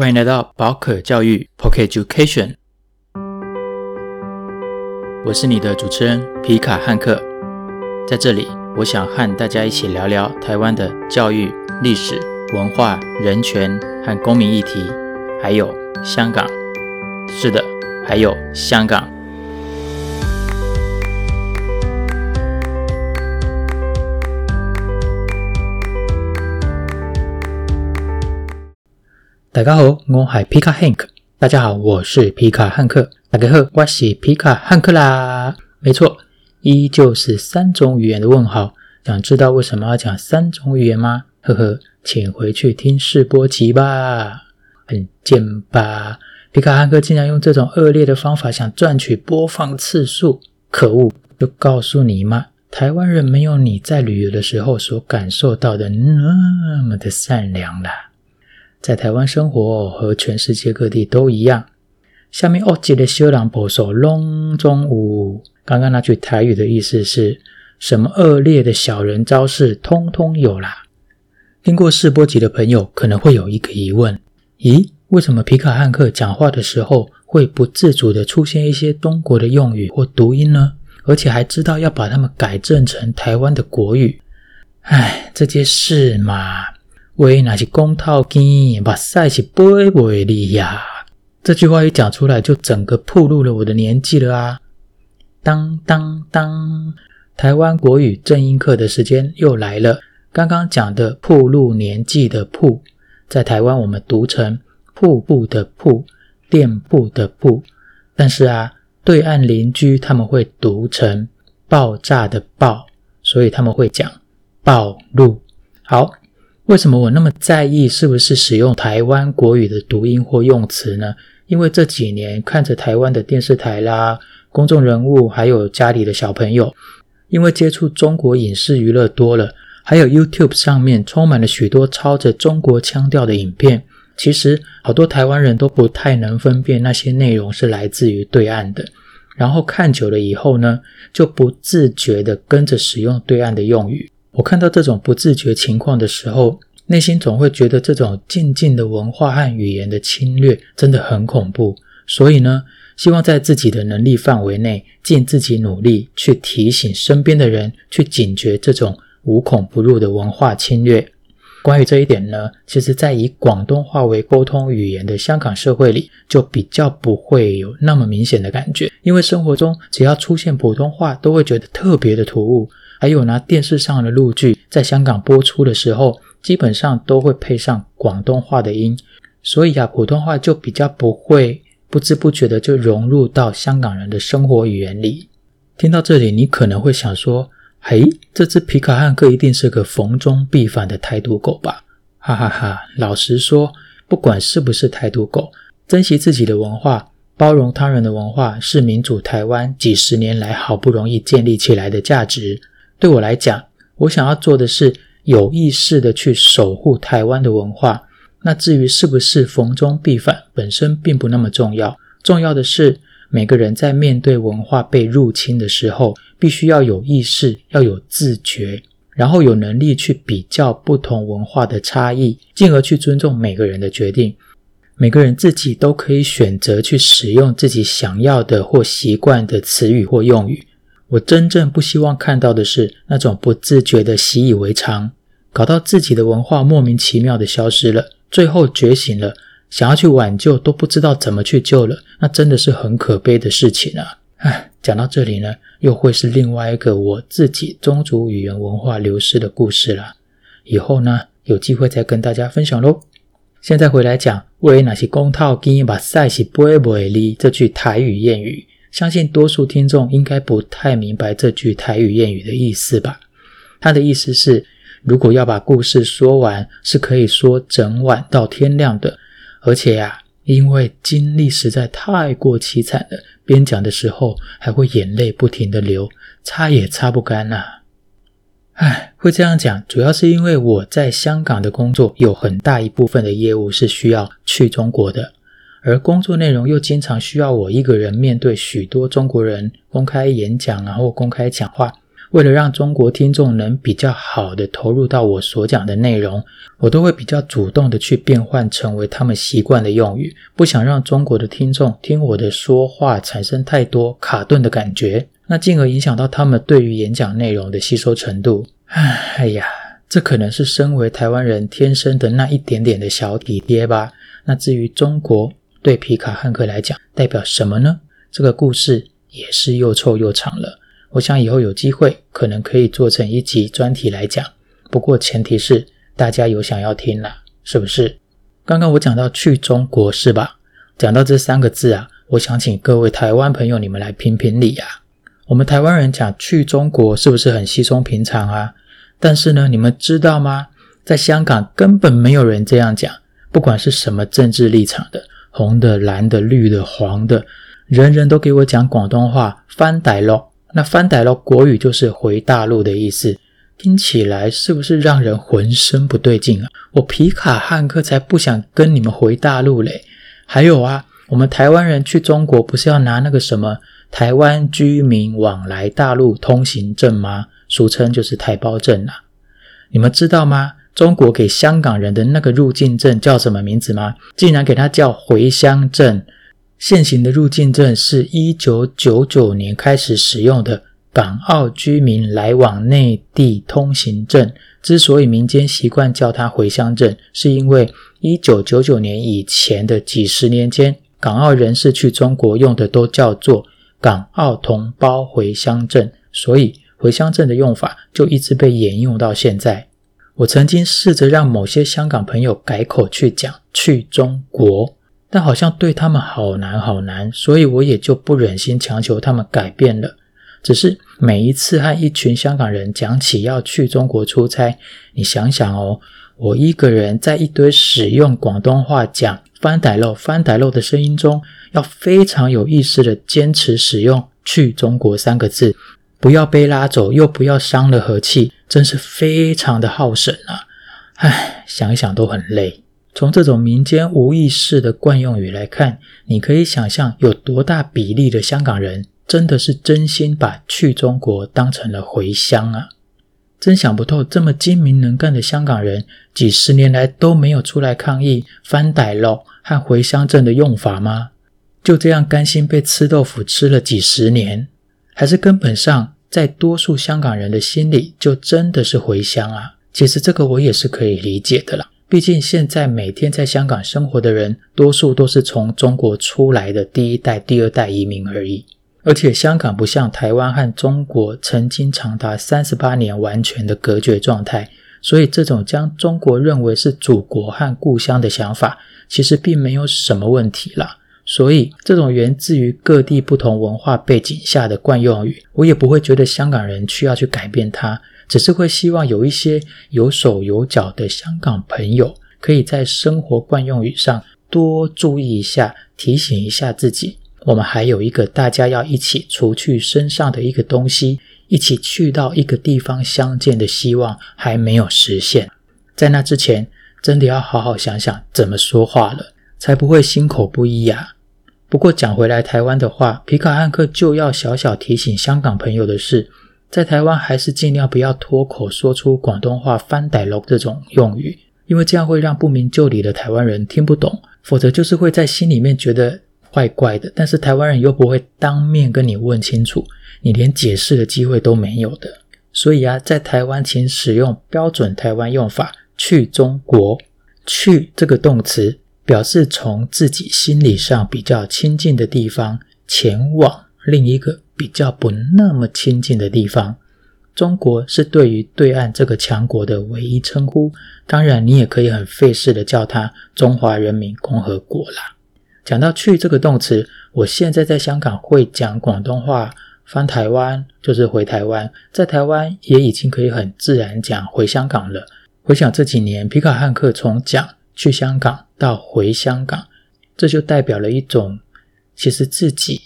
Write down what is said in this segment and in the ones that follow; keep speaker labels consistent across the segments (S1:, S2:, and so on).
S1: 欢迎来到宝可教育 Pocket Education，我是你的主持人皮卡汉克，在这里，我想和大家一起聊聊台湾的教育、历史、文化、人权和公民议题，还有香港。是的，还有香港。大家好，我系皮卡汉克。大家好，我是皮卡汉克。大家好，我是皮卡汉克啦。没错，依旧是三种语言的问号。想知道为什么要讲三种语言吗？呵呵，请回去听试播集吧。很贱吧？皮卡汉克竟然用这种恶劣的方法想赚取播放次数，可恶！就告诉你嘛，台湾人没有你在旅游的时候所感受到的那么的善良啦。在台湾生活和全世界各地都一样。下面恶极的修郎婆说龙中舞，刚刚那句台语的意思是什么？恶劣的小人招式通通有啦。听过试播集的朋友可能会有一个疑问：咦，为什么皮卡汉克讲话的时候会不自主地出现一些中国的用语或读音呢？而且还知道要把它们改正成台湾的国语？唉，这件事嘛。喂，那是公套金，把赛是杯杯利呀！这句话一讲出来，就整个暴露了我的年纪了啊！当当当，台湾国语正音课的时间又来了。刚刚讲的暴露年纪的暴，在台湾我们读成瀑布的瀑，店铺的铺，但是啊，对岸邻居他们会读成爆炸的爆，所以他们会讲暴露。好。为什么我那么在意是不是使用台湾国语的读音或用词呢？因为这几年看着台湾的电视台啦、公众人物，还有家里的小朋友，因为接触中国影视娱乐多了，还有 YouTube 上面充满了许多抄着中国腔调的影片，其实好多台湾人都不太能分辨那些内容是来自于对岸的，然后看久了以后呢，就不自觉地跟着使用对岸的用语。我看到这种不自觉情况的时候，内心总会觉得这种静静的文化和语言的侵略真的很恐怖。所以呢，希望在自己的能力范围内，尽自己努力去提醒身边的人，去警觉这种无孔不入的文化侵略。关于这一点呢，其实在以广东话为沟通语言的香港社会里，就比较不会有那么明显的感觉，因为生活中只要出现普通话，都会觉得特别的突兀。还有拿电视上的录剧在香港播出的时候，基本上都会配上广东话的音，所以啊，普通话就比较不会不知不觉的就融入到香港人的生活语言里。听到这里，你可能会想说：“嘿，这只皮卡汉克一定是个逢中必反的台独狗吧？” 哈哈哈！老实说，不管是不是台独狗，珍惜自己的文化，包容他人的文化，是民主台湾几十年来好不容易建立起来的价值。对我来讲，我想要做的是有意识的去守护台湾的文化。那至于是不是逢中必反，本身并不那么重要。重要的是，每个人在面对文化被入侵的时候，必须要有意识，要有自觉，然后有能力去比较不同文化的差异，进而去尊重每个人的决定。每个人自己都可以选择去使用自己想要的或习惯的词语或用语。我真正不希望看到的是那种不自觉的习以为常，搞到自己的文化莫名其妙的消失了，最后觉醒了，想要去挽救都不知道怎么去救了，那真的是很可悲的事情啊！唉，讲到这里呢，又会是另外一个我自己宗族语言文化流失的故事了。以后呢，有机会再跟大家分享喽。现在回来讲，为哪些公套金把赛是杯杯哩这句台语谚语。相信多数听众应该不太明白这句台语谚语的意思吧？它的意思是，如果要把故事说完，是可以说整晚到天亮的。而且呀、因为经历实在太过凄惨了，边讲的时候还会眼泪不停地流，擦也擦不干呐、啊。唉，会这样讲，主要是因为我在香港的工作有很大一部分的业务是需要去中国的。而工作内容又经常需要我一个人面对许多中国人公开演讲，然后公开讲话，为了让中国听众能比较好的投入到我所讲的内容，我都会比较主动的去变换成为他们习惯的用语，不想让中国的听众听我的说话产生太多卡顿的感觉，那进而影响到他们对于演讲内容的吸收程度。哎呀，这可能是身为台湾人天生的那一点点的小体贴吧。那至于中国对皮卡汉克来讲代表什么呢？这个故事也是又臭又长了。我想以后有机会，可能可以做成一集专题来讲。不过前提是大家有想要听啦，是不是？刚刚我讲到去中国是吧？讲到这三个字啊，我想请各位台湾朋友你们来评评理啊。我们台湾人讲去中国是不是很稀松平常啊？但是呢，你们知道吗？在香港根本没有人这样讲，不管是什么政治立场的，红的、蓝的、绿的、黄的，人人都给我讲广东话，翻大陆。那翻大陆国语就是回大陆的意思，听起来是不是让人浑身不对劲啊？我皮卡汉克才不想跟你们回大陆嘞！还有啊，我们台湾人去中国不是要拿那个什么台湾居民往来大陆通行证吗？俗称就是台胞证啊。你们知道吗？中国给香港人的那个入境证叫什么名字吗？竟然给它叫回乡证。现行的入境证是一九九九年开始使用的港澳居民来往内地通行证。之所以民间习惯叫它回乡证，是因为一九九九年以前的几十年间，港澳人士去中国用的都叫做港澳同胞回乡证，所以回乡证的用法就一直被沿用到现在。我曾经试着让某些香港朋友改口去讲去中国。但好像对他们好难好难，所以我也就不忍心强求他们改变了。只是每一次和一群香港人讲起要去中国出差，你想想哦，我一个人在一堆使用广东话讲“翻大陆”“翻大陆”的声音中，要非常有意识地坚持使用“去中国”三个字，不要被拉走，又不要伤了和气，真是非常的耗神啊！唉，想一想都很累。从这种民间无意识的惯用语来看，你可以想象有多大比例的香港人真的是真心把去中国当成了回乡啊！真想不透，这么精明能干的香港人，几十年来都没有出来抗议“翻大陆”和回乡证的用法吗？就这样甘心被吃豆腐吃了几十年，还是根本上在多数香港人的心里就真的是回乡啊？其实这个我也是可以理解的啦。毕竟，现在每天在香港生活的人，多数都是从中国出来的第一代、第二代移民而已。而且，香港不像台湾和中国曾经长达三十八年完全的隔绝状态，所以这种将中国认为是祖国和故乡的想法，其实并没有什么问题啦。所以，这种源自于各地不同文化背景下的惯用语，我也不会觉得香港人需要去改变它。只是会希望有一些有手有脚的香港朋友，可以在生活惯用语上多注意一下，提醒一下自己。我们还有一个大家要一起除去身上的一个东西，一起去到一个地方相见的希望还没有实现。在那之前，真的要好好想想怎么说话了，才不会心口不一呀。不过讲回来，台湾的话，皮卡汉克就要小小提醒香港朋友的是。在台湾还是尽量不要脱口说出广东话“翻大陆”这种用语，因为这样会让不明就里的台湾人听不懂，否则就是会在心里面觉得怪怪的。但是台湾人又不会当面跟你问清楚，你连解释的机会都没有的。所以啊，在台湾请使用标准台湾用法“去中国”。去这个动词表示从自己心理上比较亲近的地方前往另一个。比较不那么亲近的地方，中国是对于对岸这个强国的唯一称呼。当然，你也可以很费事的叫它中华人民共和国啦。讲到“去”这个动词，我现在在香港会讲广东话，翻台湾就是回台湾，在台湾也已经可以很自然讲回香港了。回想这几年，皮卡汉克从讲去香港到回香港，这就代表了一种其实自己。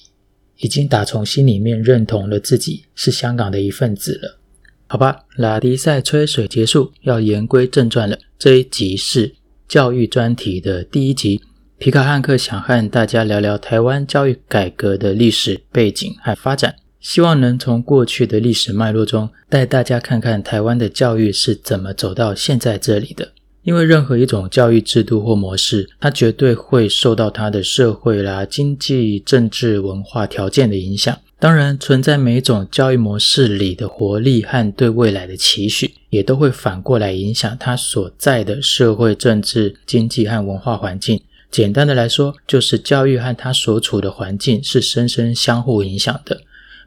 S1: 已经打从心里面认同了自己是香港的一份子了，好吧？拉迪赛吹水结束，要言归正传了。这一集是教育专题的第一集，皮卡汉克想和大家聊聊台湾教育改革的历史背景和发展。希望能从过去的历史脉络中带大家看看台湾的教育是怎么走到现在这里的。因为任何一种教育制度或模式，它绝对会受到它的社会啦、经济、政治、文化条件的影响。当然，存在每一种教育模式里的活力和对未来的期许，也都会反过来影响它所在的社会、政治、经济和文化环境。简单的来说，就是教育和它所处的环境是深深相互影响的，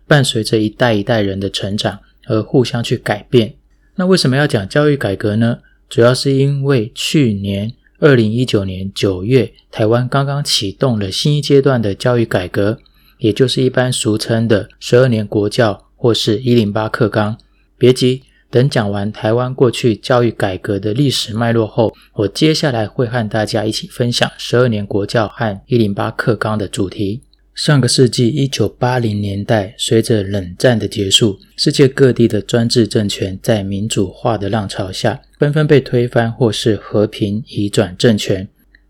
S1: 伴随着一代一代人的成长而互相去改变。那为什么要讲教育改革呢？主要是因为去年二零一九年九月，台湾刚刚启动了新一阶段的教育改革，也就是一般俗称的十二年国教或是一零八课纲。别急，等讲完台湾过去教育改革的历史脉络后，我接下来会和大家一起分享十二年国教和一零八课纲的主题。上个世纪一九八零年代，随着冷战的结束，世界各地的专制政权在民主化的浪潮下，纷纷被推翻或是和平移转政权。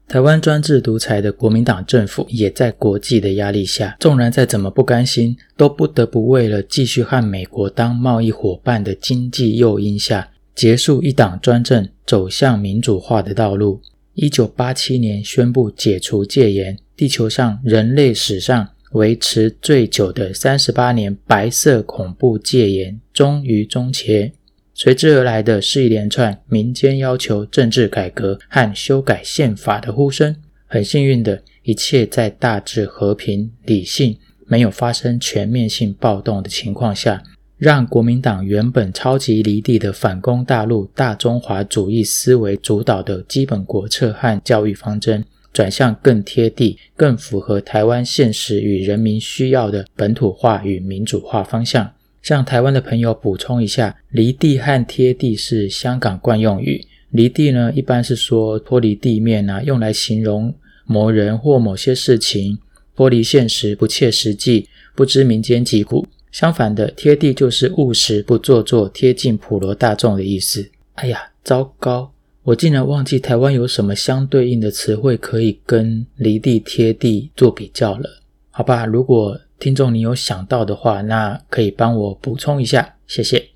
S1: 台湾专制独裁的国民党政府也在国际的压力下，纵然再怎么不甘心，都不得不为了继续和美国当贸易伙伴的经济诱因下，结束一党专政，走向民主化的道路。一九八七年宣布解除戒严。地球上人类史上维持最久的三十八年白色恐怖戒严终于终结，随之而来的是一连串民间要求政治改革和修改宪法的呼声。很幸运的，一切在大致和平、理性，没有发生全面性暴动的情况下，让国民党原本超级离地的反攻大陆、大中华主义思维主导的基本国策和教育方针。转向更贴地、更符合台湾现实与人民需要的本土化与民主化方向。向台湾的朋友补充一下，“离地”和“贴地”是香港惯用语。“离地”呢，一般是说脱离地面啊，用来形容某人或某些事情脱离现实、不切实际、不知民间疾苦。相反的，“贴地”就是务实、不做作、贴近普罗大众的意思。哎呀，糟糕！我竟然忘记台湾有什么相对应的词汇可以跟离地贴地做比较了，好吧？如果听众你有想到的话，那可以帮我补充一下，谢谢。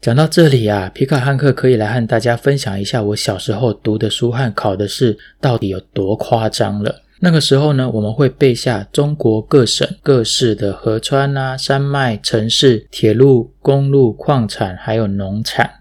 S1: 讲到这里啊，皮卡汉克可以来和大家分享一下我小时候读的书和考的试到底有多夸张了。那个时候呢，我们会背下中国各省各市的河川啊、山脉、城市、铁路、公路、矿产，还有农产。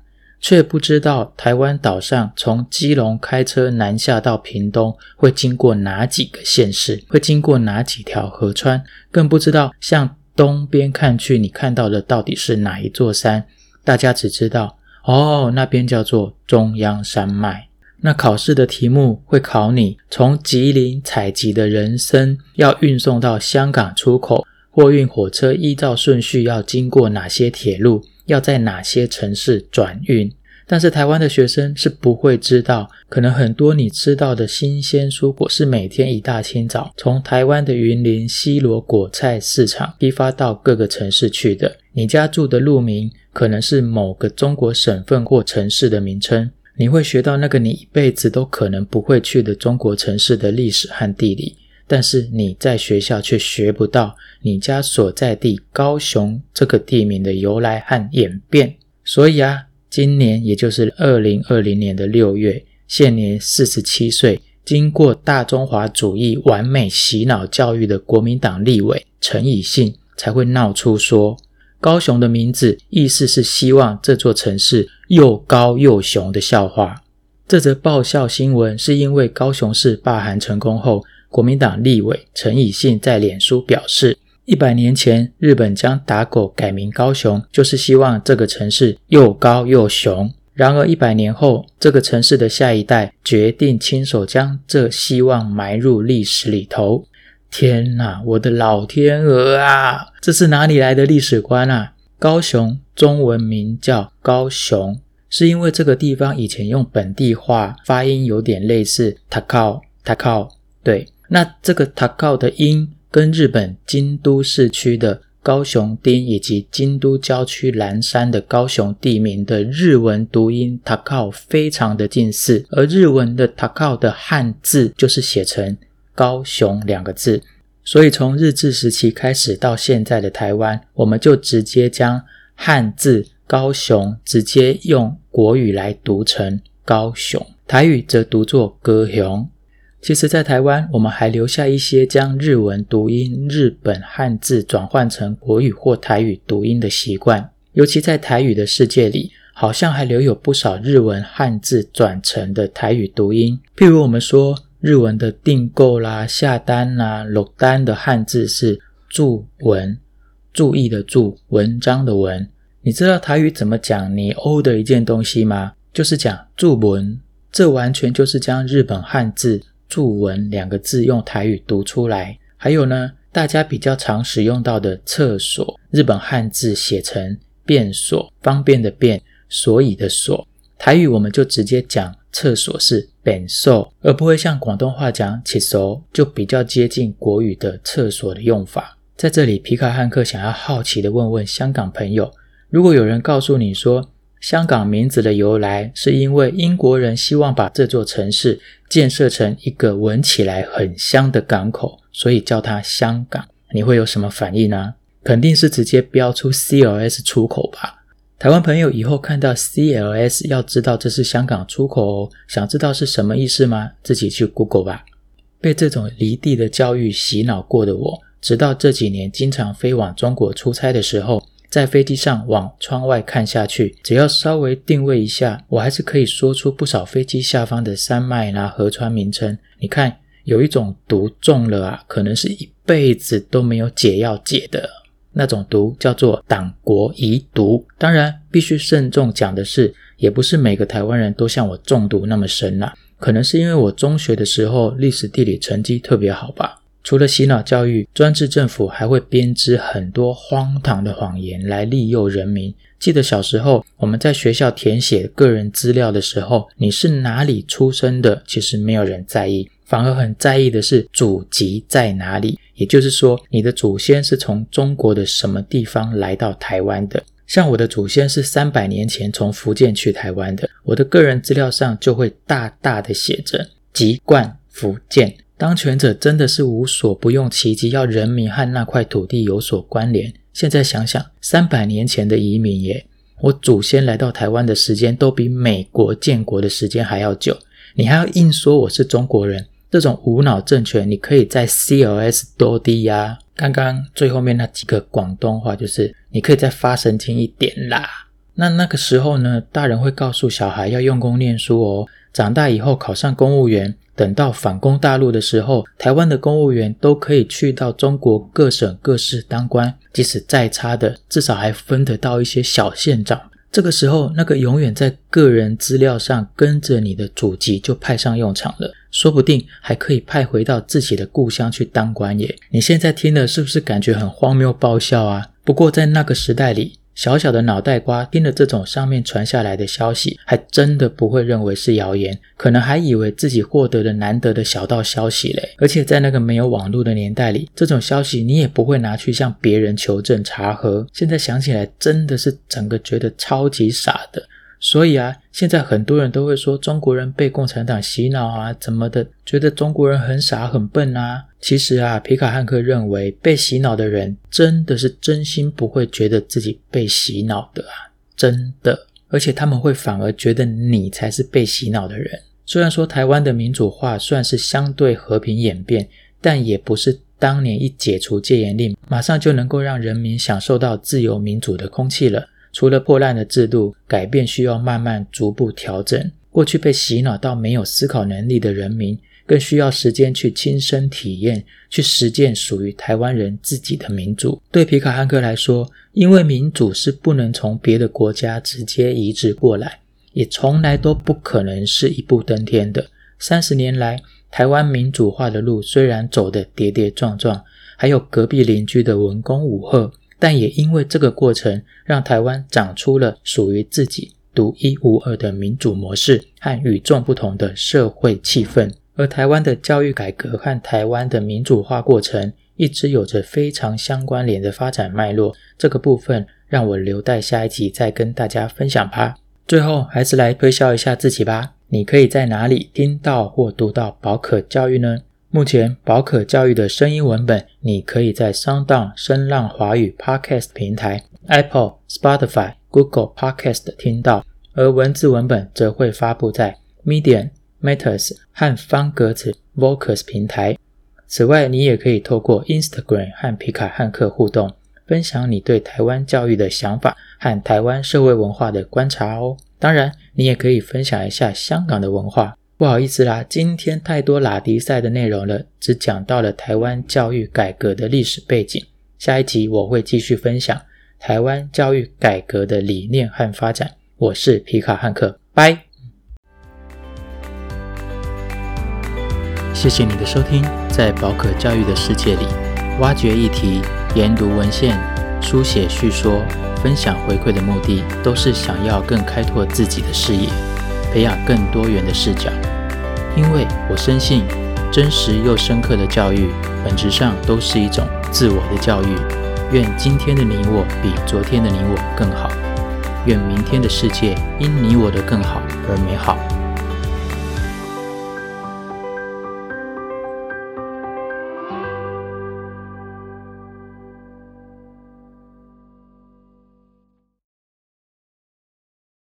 S1: 却不知道台湾岛上从基隆开车南下到屏东会经过哪几个县市，会经过哪几条河川，更不知道向东边看去，你看到的到底是哪一座山。大家只知道哦，那边叫做中央山脉。那考试的题目会考你从吉林采集的人参要运送到香港出口，货运火车依照顺序要经过哪些铁路。要在哪些城市转运？但是台湾的学生是不会知道，可能很多你知道的新鲜蔬果是每天一大清早从台湾的云林西螺果菜市场批发到各个城市去的。你家住的路名可能是某个中国省份或城市的名称。你会学到那个你一辈子都可能不会去的中国城市的历史和地理。但是你在学校却学不到你家所在地高雄这个地名的由来和演变。所以啊，今年也就是二零二零年的六月，现年四十七岁，经过大中华主义完美洗脑教育的国民党立委陈以信才会闹出说，高雄的名字意思是希望这座城市又高又雄的笑话。这则爆笑新闻是因为高雄市罢韩成功后。国民党立委陈以信在脸书表示，一百年前日本将打狗改名高雄，就是希望这个城市又高又雄。然而一百年后，这个城市的下一代决定亲手将这希望埋入历史里头。天哪，我的老天鹅啊！这是哪里来的历史观啊？高雄中文名叫高雄，是因为这个地方以前用本地话发音有点类似“塔靠塔靠”，对。那这个塔靠的音跟日本京都市区的高雄町以及京都郊区岚山的高雄地名的日文读音塔靠非常的近似，而日文的塔靠的汉字就是写成高雄两个字，所以从日治时期开始到现在的台湾，我们就直接将汉字高雄直接用国语来读成高雄，台语则读作高雄。其实，在台湾，我们还留下一些将日文读音日本汉字转换成国语或台语读音的习惯。尤其在台语的世界里，好像还留有不少日文汉字转成的台语读音。譬如我们说日文的订购啦、下单啦、落单的汉字是注文，注意的注，文章的文。你知道台语怎么讲你 order 一件东西吗？就是讲注文，这完全就是将日本汉字。注文两个字用台语读出来，还有呢，大家比较常使用到的厕所，日本汉字写成便所，方便的便，所以的所，台语我们就直接讲厕所是便所，而不会像广东话讲厕所，就比较接近国语的厕所的用法。在这里，皮卡汉克想要好奇的问问香港朋友，如果有人告诉你说，香港名字的由来是因为英国人希望把这座城市建设成一个闻起来很香的港口，所以叫它香港。你会有什么反应呢？肯定是直接标出 CLS 出口吧。台湾朋友以后看到 CLS 要知道这是香港出口哦，想知道是什么意思吗？自己去 Google 吧。被这种离地的教育洗脑过的我，直到这几年经常飞往中国出差的时候。在飞机上往窗外看下去，只要稍微定位一下，我还是可以说出不少飞机下方的山脉啦、河川名称。你看，有一种毒中了啊，可能是一辈子都没有解药解的那种毒，叫做党国遗毒。当然，必须慎重讲的是，也不是每个台湾人都像我中毒那么深啦，可能是因为我中学的时候历史地理成绩特别好吧。除了洗脑教育，专制政府还会编织很多荒唐的谎言来利诱人民。记得小时候我们在学校填写个人资料的时候，你是哪里出生的，其实没有人在意，反而很在意的是祖籍在哪里。也就是说，你的祖先是从中国的什么地方来到台湾的。像我的祖先是三百年前从福建去台湾的，我的个人资料上就会大大的写着“籍贯福建”。当权者真的是无所不用其极，要人民和那块土地有所关联。现在想想，三百年前的移民耶，我祖先来到台湾的时间都比美国建国的时间还要久，你还要硬说我是中国人？这种无脑政权，你可以在 CLS 多低呀？刚刚最后面那几个广东话，就是你可以再发神经一点啦。那那个时候呢，大人会告诉小孩要用功念书哦，长大以后考上公务员。等到反攻大陆的时候，台湾的公务员都可以去到中国各省各市当官，即使再差的，至少还分得到一些小县长。这个时候，那个永远在个人资料上跟着你的祖籍就派上用场了，说不定还可以派回到自己的故乡去当官耶。你现在听的是不是感觉很荒谬爆笑啊？不过在那个时代里，小小的脑袋瓜听了这种上面传下来的消息，还真的不会认为是谣言，可能还以为自己获得了难得的小道消息嘞。而且在那个没有网络的年代里，这种消息你也不会拿去向别人求证查核。现在想起来，真的是整个觉得超级傻的。所以啊，现在很多人都会说中国人被共产党洗脑啊，怎么的，觉得中国人很傻很笨啊。其实啊，皮卡汉克认为被洗脑的人真的是真心不会觉得自己被洗脑的啊，真的。而且他们会反而觉得你才是被洗脑的人。虽然说台湾的民主化算是相对和平演变，但也不是当年一解除戒严令，马上就能够让人民享受到自由民主的空气了。除了破烂的制度改变，需要慢慢逐步调整。过去被洗脑到没有思考能力的人民，更需要时间去亲身体验，去实践属于台湾人自己的民主。对皮卡汉克来说，因为民主是不能从别的国家直接移植过来，也从来都不可能是一步登天的。三十年来，台湾民主化的路虽然走得跌跌撞撞，还有隔壁邻居的文攻武吓。但也因为这个过程，让台湾长出了属于自己独一无二的民主模式和与众不同的社会气氛。而台湾的教育改革和台湾的民主化过程，一直有着非常相关联的发展脉络。这个部分让我留待下一集再跟大家分享吧。最后，还是来推销一下自己吧。你可以在哪里听到或读到宝可教育呢？目前宝可教育的声音文本，你可以在 SoundOn 声浪华语 Podcast 平台、Apple、Spotify、Google Podcast 听到，而文字文本则会发布在 Medium、Matters 和方格子 Vocus 平台。此外，你也可以透过 Instagram 和皮卡汉克互动，分享你对台湾教育的想法和台湾社会文化的观察哦。当然，你也可以分享一下香港的文化。不好意思啦，今天太多拉迪赛的内容了，只讲到了台湾教育改革的历史背景。下一集我会继续分享台湾教育改革的理念和发展。我是皮卡汉克，拜。谢谢你的收听，在宝可教育的世界里，挖掘议题、研读文献、书写叙说、分享回馈的目的，都是想要更开拓自己的视野。培养更多元的视角，因为我深信，真实又深刻的教育，本质上都是一种自我的教育。愿今天的你我比昨天的你我更好，愿明天的世界因你我的更好而美好。